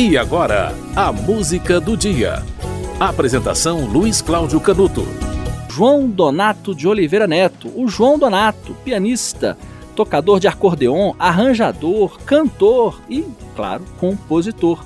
E agora, a música do dia. Apresentação Luiz Cláudio Canuto. João Donato de Oliveira Neto, o João Donato, pianista, tocador de acordeon, arranjador, cantor e, claro, compositor.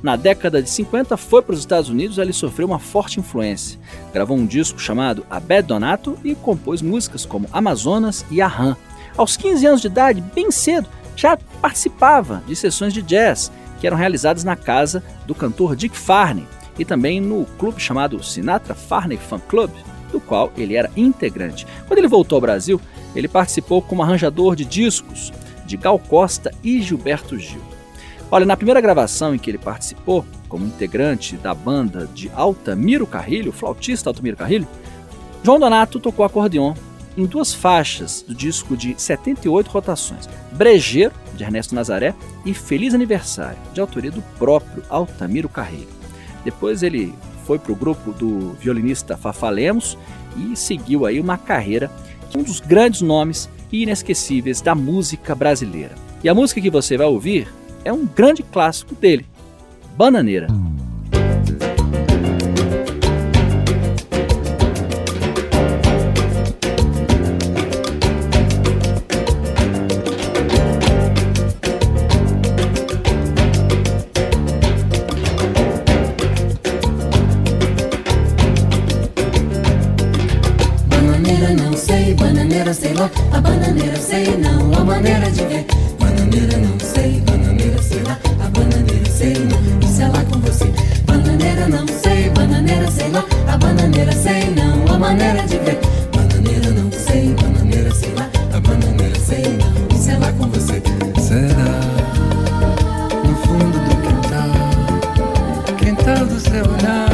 Na década de 50 foi para os Estados Unidos, ele sofreu uma forte influência. Gravou um disco chamado Abed Donato e compôs músicas como Amazonas e Arran. Aos 15 anos de idade, bem cedo, já participava de sessões de jazz que eram realizadas na casa do cantor Dick Farney e também no clube chamado Sinatra Farney Fan Club, do qual ele era integrante. Quando ele voltou ao Brasil, ele participou como arranjador de discos de Gal Costa e Gilberto Gil. Olha, na primeira gravação em que ele participou, como integrante da banda de Altamiro Carrilho, flautista Altamiro Carrilho, João Donato tocou acordeon em duas faixas do disco de 78 rotações: Brejeiro, de Ernesto Nazaré, e Feliz Aniversário, de autoria do próprio Altamiro Carreiro. Depois ele foi para o grupo do violinista Fafá Lemos e seguiu aí uma carreira é um dos grandes nomes e inesquecíveis da música brasileira. E a música que você vai ouvir é um grande clássico dele, Bananeira. Bananeira sei lá, a bananeira sei não, a maneira de ver. Bananeira não sei, bananeira sei lá, a bananeira sei não, isso é lá com você. Bananeira não sei, bananeira sei lá, a bananeira sei não, a maneira de ver. Bananeira não sei, bananeira sei lá, a bananeira sei não, isso é lá com você. Será no fundo do quintal, quintal do seu olhar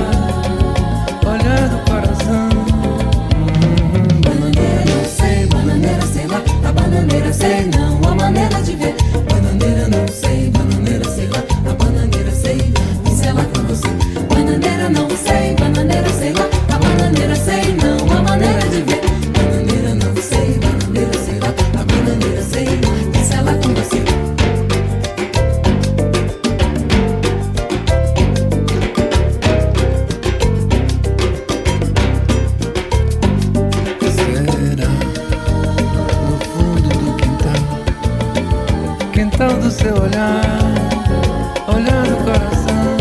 quintal do seu olhar, olhar do coração.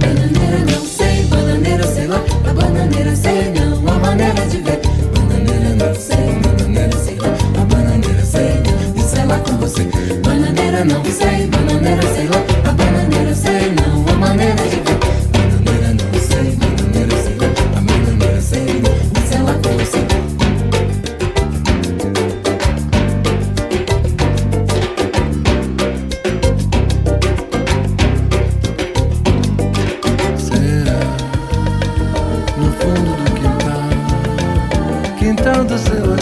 Bananeira não sei, bananeira sei lá, a bananeira sei não, a maneira de ver. Quintal do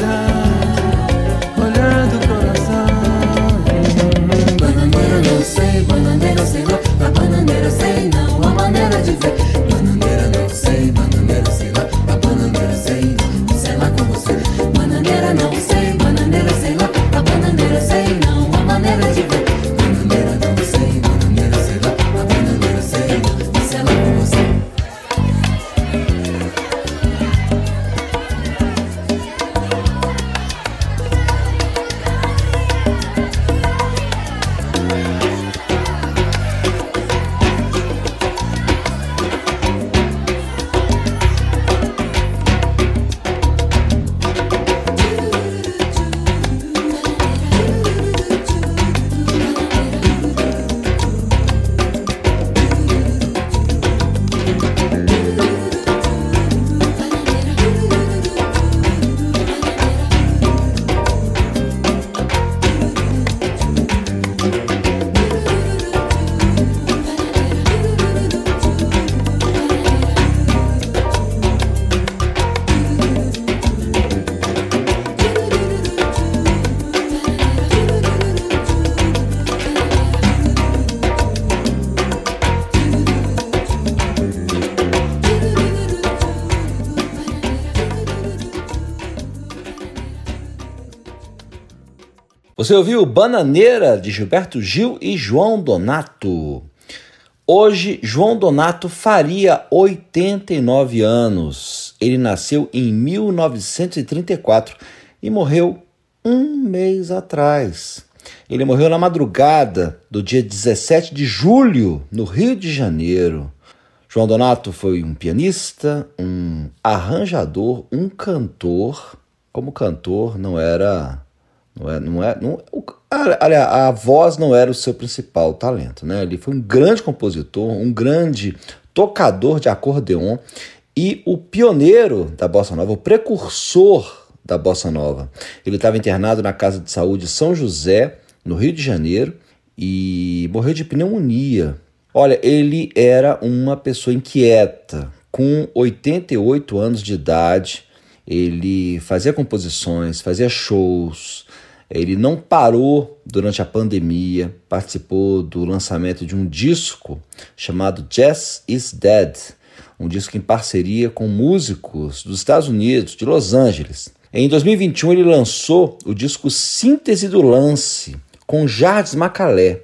Você ouviu Bananeira de Gilberto Gil e João Donato. Hoje, João Donato faria 89 anos. Ele nasceu em 1934 e morreu um mês atrás. Ele morreu na madrugada do dia 17 de julho, no Rio de Janeiro. João Donato foi um pianista, um arranjador, um cantor. Como cantor, não era não é, não é, não, a, a, a, voz não era o seu principal talento, né? Ele foi um grande compositor, um grande tocador de acordeon e o pioneiro da bossa nova, o precursor da bossa nova. Ele estava internado na Casa de Saúde São José, no Rio de Janeiro, e morreu de pneumonia. Olha, ele era uma pessoa inquieta, com 88 anos de idade. Ele fazia composições, fazia shows, ele não parou durante a pandemia, participou do lançamento de um disco chamado Jazz is Dead, um disco em parceria com músicos dos Estados Unidos, de Los Angeles. Em 2021 ele lançou o disco Síntese do Lance com Jardim Macalé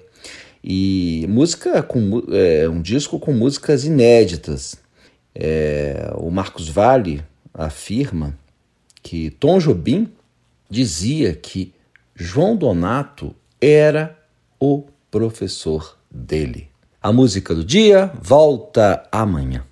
e música com é, um disco com músicas inéditas. É, o Marcos Vale afirma que Tom Jobim dizia que João Donato era o professor dele. A música do dia volta amanhã.